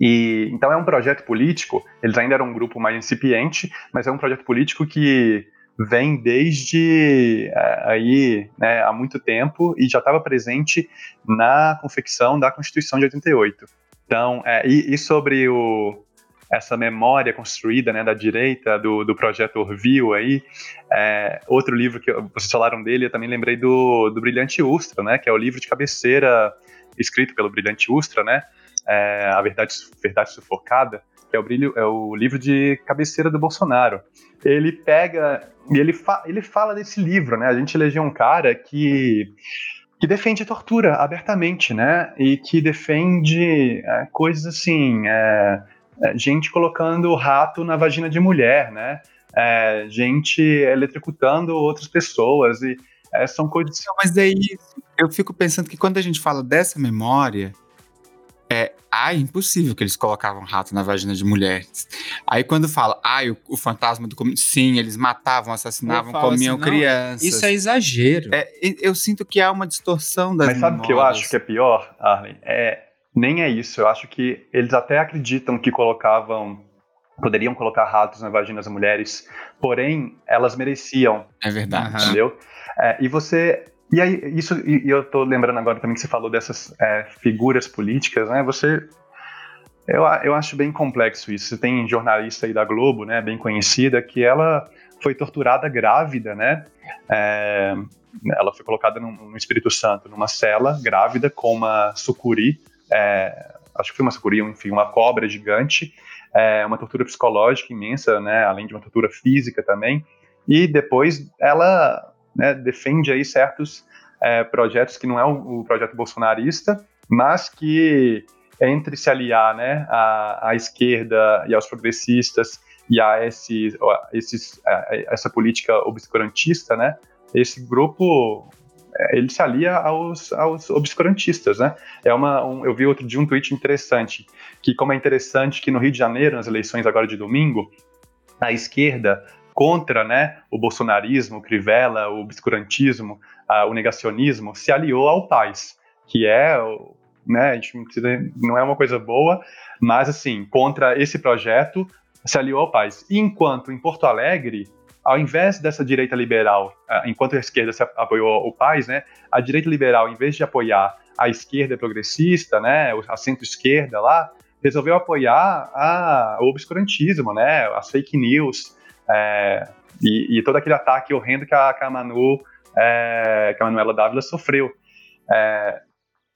E então é um projeto político. Eles ainda eram um grupo mais incipiente, mas é um projeto político que vem desde é, aí né, há muito tempo e já estava presente na confecção da Constituição de 88. Então, é, e, e, sobre o, essa memória construída né, da direita, do, do projeto Orville aí, é, outro livro que vocês falaram dele, eu também lembrei do, do Brilhante Ustra, né, que é o livro de cabeceira escrito pelo Brilhante Ustra, né, é, A Verdade, Verdade Sufocada, que é o, brilho, é o livro de cabeceira do Bolsonaro. Ele pega e ele, fa, ele fala desse livro, né, a gente elegeu um cara que que defende tortura abertamente, né? E que defende é, coisas assim, é, é, gente colocando rato na vagina de mulher, né? É, gente eletrocutando outras pessoas e é, são coisas. Mas daí eu fico pensando que quando a gente fala dessa memória, é, ah, impossível que eles colocavam rato na vagina de mulheres. Aí quando fala, ah, o, o fantasma do sim, eles matavam, assassinavam, comiam assim, crianças. Isso é exagero. É, eu sinto que há uma distorção das Mas sabe o que eu acho que é pior, Arlen? É, nem é isso. Eu acho que eles até acreditam que colocavam poderiam colocar ratos na vagina das mulheres, porém elas mereciam. É verdade. Entendeu? É, e você e aí, isso, e, eu tô lembrando agora também que você falou dessas é, figuras políticas, né? Você. Eu, eu acho bem complexo isso. Você tem jornalista aí da Globo, né, bem conhecida, que ela foi torturada grávida, né? É, ela foi colocada no, no, Espírito Santo, numa cela, grávida, com uma sucuri, é, acho que foi uma sucuri, enfim, uma cobra gigante, é, uma tortura psicológica imensa, né? Além de uma tortura física também. E depois ela né, defende aí certos é, projetos que não é o, o, projeto bolsonarista, mas que entre se aliar né, à, à esquerda e aos progressistas e a esse, esses, a essa política obscurantista, né, esse grupo é, ele se alia aos, aos obscurantistas, né? É uma, um, eu vi outro de um tweet interessante, que como é interessante que no Rio de Janeiro, nas eleições agora de domingo, a esquerda contra né, o bolsonarismo, o Crivella, o obscurantismo, uh, o negacionismo, se aliou ao PAIS, que é, né, a gente não, é uma coisa boa, mas assim, contra esse projeto, se aliou ao PAIS. Enquanto em Porto Alegre, ao invés dessa direita liberal, enquanto a esquerda se apoiou o PAIS, né, a direita liberal, em vez de apoiar a esquerda progressista, né, a centro-esquerda lá, resolveu apoiar a, o obscurantismo, né, as fake news, é, e, e, todo aquele ataque horrendo que a, que a Manu, é, que a Manuela Dávila sofreu. É,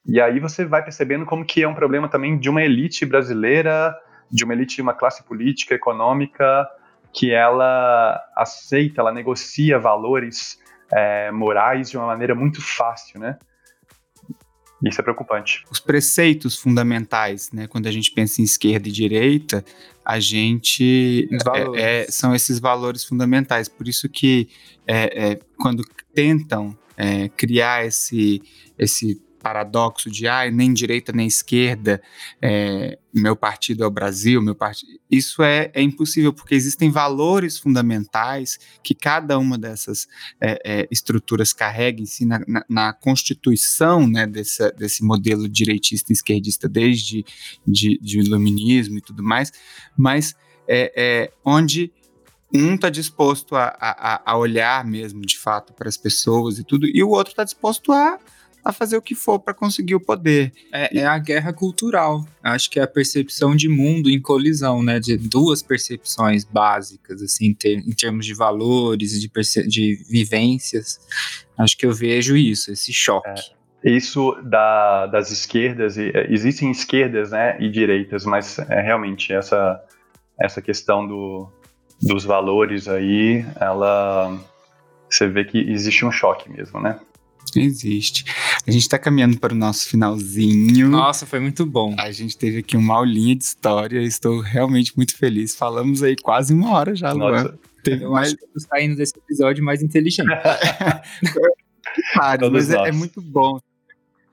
e aí você vai percebendo como que é um problema também de uma elite brasileira, de uma elite, uma classe política, econômica, que ela aceita, ela negocia valores é, morais de uma maneira muito fácil, né? Isso é preocupante. Os preceitos fundamentais, né, quando a gente pensa em esquerda e direita, a gente é, é, são esses valores fundamentais. Por isso que é, é quando tentam é, criar esse, esse paradoxo de ah, nem direita nem esquerda, é, meu partido é o Brasil, meu partido. Isso é, é impossível, porque existem valores fundamentais que cada uma dessas é, é, estruturas carrega em si na, na, na constituição né, desse, desse modelo direitista e esquerdista, desde de, de iluminismo e tudo mais, mas é, é onde um está disposto a, a, a, olhar mesmo de fato para as pessoas e tudo, e o outro está disposto a a fazer o que for para conseguir o poder. É, é, a guerra cultural. Acho que é a percepção de mundo em colisão, né? De duas percepções básicas, assim, ter, em termos de valores, de, de vivências. Acho que eu vejo isso, esse choque. É. Isso da, das esquerdas, é, existem esquerdas né, e direitas, mas é realmente essa, essa questão do, dos valores aí, ela você vê que existe um choque mesmo, né? Existe. A gente está caminhando para o nosso finalzinho. Nossa, foi muito bom. A gente teve aqui uma aulinha de história. Estou realmente muito feliz. Falamos aí quase uma hora já, Luan. Teve eu mais... acho que eu saindo desse episódio mais inteligente. claro, mas é, é, muito bom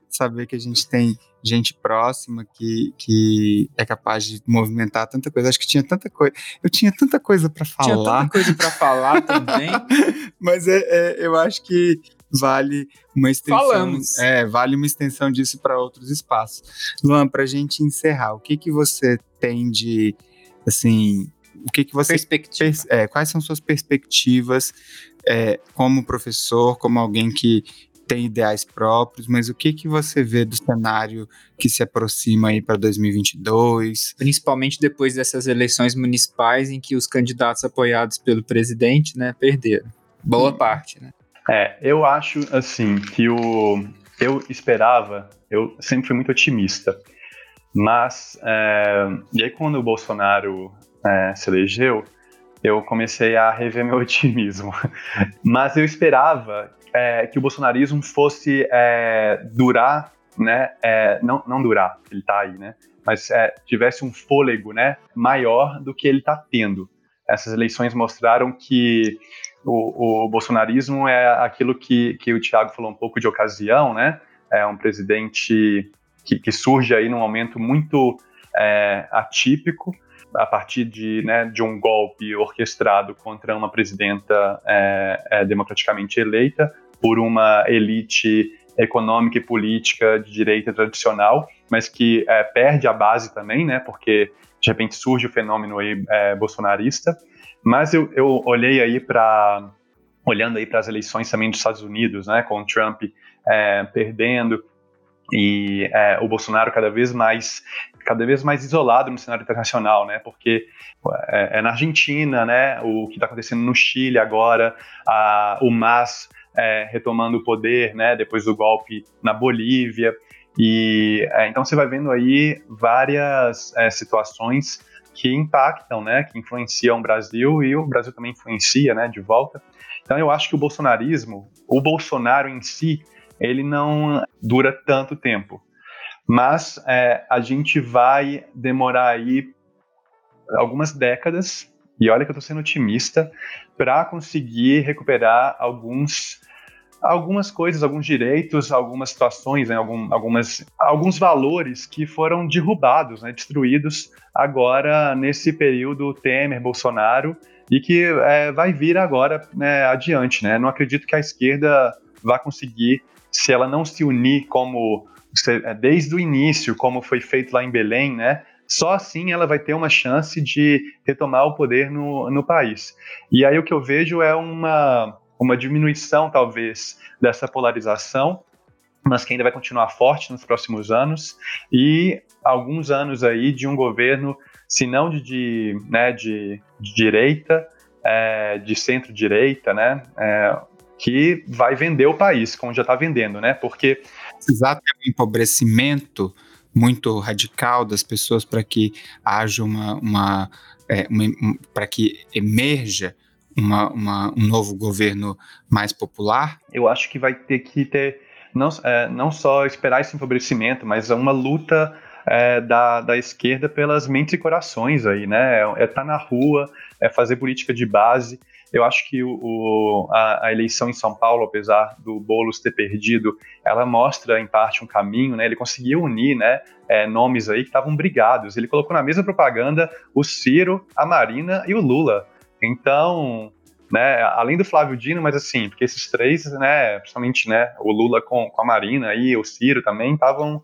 saber que a gente tem gente próxima que, que é capaz de movimentar tanta coisa. Acho que tinha tanta coisa. Eu tinha tanta coisa para falar. Tinha tanta coisa para falar também. mas é, é, eu acho que vale uma extensão. Falamos. É, vale uma extensão disso para outros espaços. Luan, para a gente encerrar, o que que você tem de, assim, o que que você Perspectiva. é, quais são suas perspectivas é, como professor, como alguém que tem ideais próprios, mas o que, que você vê do cenário que se aproxima aí para 2022? Principalmente depois dessas eleições municipais em que os candidatos apoiados pelo presidente, né, perderam. Boa hum. parte, né? É, eu acho, assim, que o... Eu esperava, eu sempre fui muito otimista, mas... É, e aí quando o Bolsonaro é, se elegeu, eu comecei a rever meu otimismo. Mas eu esperava é, que o bolsonarismo fosse é, durar, né? É, não, não durar, ele está aí, né? Mas é, tivesse um fôlego, né? Maior do que ele está tendo. Essas eleições mostraram que o, o, bolsonarismo é aquilo que, que o Tiago falou um pouco de ocasião, né? É um presidente que, que surge aí num momento muito é, atípico, a partir de, né, de um golpe orquestrado contra uma presidenta é, é, democraticamente eleita por uma elite econômica e política de direita tradicional, mas que é, perde a base também, né, porque de repente surge o fenômeno aí, é, bolsonarista. Mas eu, eu olhei aí para olhando aí para as eleições também dos Estados Unidos, né, com o Trump é, perdendo e é, o Bolsonaro cada vez mais cada vez mais isolado no cenário internacional, né? Porque é, é na Argentina, né? O que está acontecendo no Chile agora, a, o MAS é, retomando o poder, né? Depois do golpe na Bolívia e é, então você vai vendo aí várias é, situações que impactam, né? Que influenciam o Brasil e o Brasil também influencia, né? De volta. Então eu acho que o bolsonarismo, o Bolsonaro em si, ele não dura tanto tempo. Mas é, a gente vai demorar aí algumas décadas, e olha que eu estou sendo otimista, para conseguir recuperar alguns algumas coisas, alguns direitos, algumas situações, né, algum, algumas, alguns valores que foram derrubados, né, destruídos agora nesse período Temer, Bolsonaro, e que é, vai vir agora né, adiante. Né? Não acredito que a esquerda vá conseguir, se ela não se unir como é, desde o início, como foi feito lá em Belém, né? Só assim ela vai ter uma chance de retomar o poder no, no país. E aí o que eu vejo é uma, uma diminuição, talvez, dessa polarização, mas que ainda vai continuar forte nos próximos anos, e alguns anos aí de um governo, se não de, de, né, de, de direita, é, de centro-direita, né, é, que vai vender o país, como já está vendendo, né? Porque precisar ter um empobrecimento muito radical das pessoas para que haja uma, uma, é, uma um, para que emerja uma, uma, um novo governo mais popular? Eu acho que vai ter que ter não, é, não só esperar esse empobrecimento, mas uma luta é, da, da esquerda pelas mentes e corações aí, né? É estar tá na rua, é fazer política de base. Eu acho que o, o a, a, eleição em São Paulo, apesar do Boulos ter perdido, ela mostra em parte um caminho, né? Ele conseguiu unir, né? É, nomes aí que estavam brigados. Ele colocou na mesma propaganda o Ciro, a Marina e o Lula. Então, né, além do Flávio Dino, mas assim, porque esses três, né, principalmente, né, o Lula com, com a Marina e o Ciro também estavam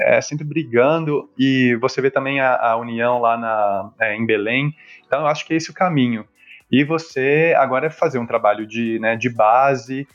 é, sempre brigando e você vê também a, a união lá na, é, em Belém. Então, eu acho que é esse o caminho e você agora fazer um trabalho de, né, de base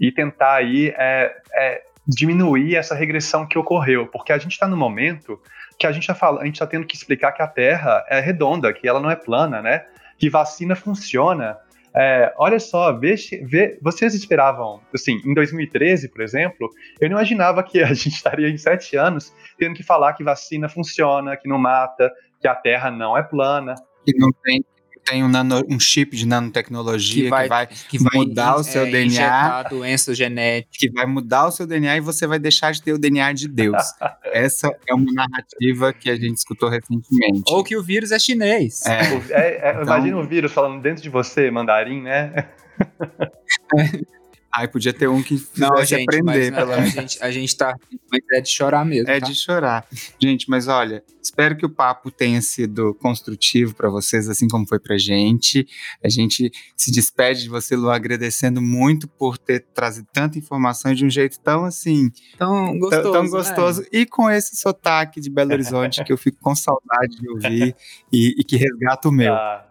e tentar aí é, é, diminuir essa regressão que ocorreu, porque a gente está no momento que a gente está está tendo que explicar que a Terra é redonda, que ela não é plana, né? Que vacina funciona. É, olha só, vê, vê, vocês esperavam, assim, em 2013, por exemplo, eu não imaginava que a gente estaria em sete anos tendo que falar que vacina funciona, que não mata, que a Terra não é plana. Que não tem tem um, nano, um chip de nanotecnologia que vai, que vai, que vai mudar o seu é, DNA. doença genética. Que vai mudar o seu DNA e você vai deixar de ter o DNA de Deus. Essa é uma narrativa que a gente escutou recentemente. Ou que o vírus é chinês. É. é, é então, imagina o vírus falando dentro de você, mandarim, né? Ai, podia ter um que fizesse não, gente, aprender, mas, pelo menos. A gente, a gente tá. Mas é de chorar mesmo. É tá? de chorar. Gente, mas olha, espero que o papo tenha sido construtivo para vocês, assim como foi pra gente. A gente se despede de você, Lu, agradecendo muito por ter trazido tanta informação de um jeito tão assim. Tão gostoso. Tão, tão gostoso. Né? E com esse sotaque de Belo Horizonte que eu fico com saudade de ouvir e, e, que resgata o meu. Ah.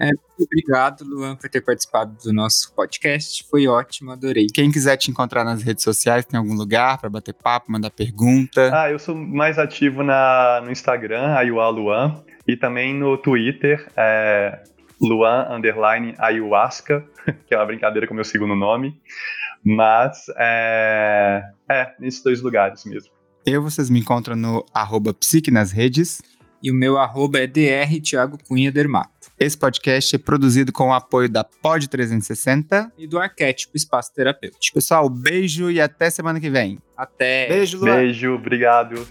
É, obrigado, Luan, por ter participado do nosso podcast. Foi ótimo, adorei. Quem quiser te encontrar nas redes sociais, tem algum lugar para bater papo, mandar pergunta? Ah, eu sou mais ativo na, no Instagram, Ayuá Luan, e também no Twitter, é, Luan Underline Ayahuasca, que é uma brincadeira com o meu segundo nome. Mas é, é nesses dois lugares mesmo. Eu, vocês me encontram no arroba psique nas redes. E o meu arroba é dr Thiago Cunha Dermato. Esse podcast é produzido com o apoio da Pod 360 e do Arquétipo Espaço Terapêutico. Pessoal, beijo e até semana que vem. Até. Beijo, Luan. Beijo, obrigado.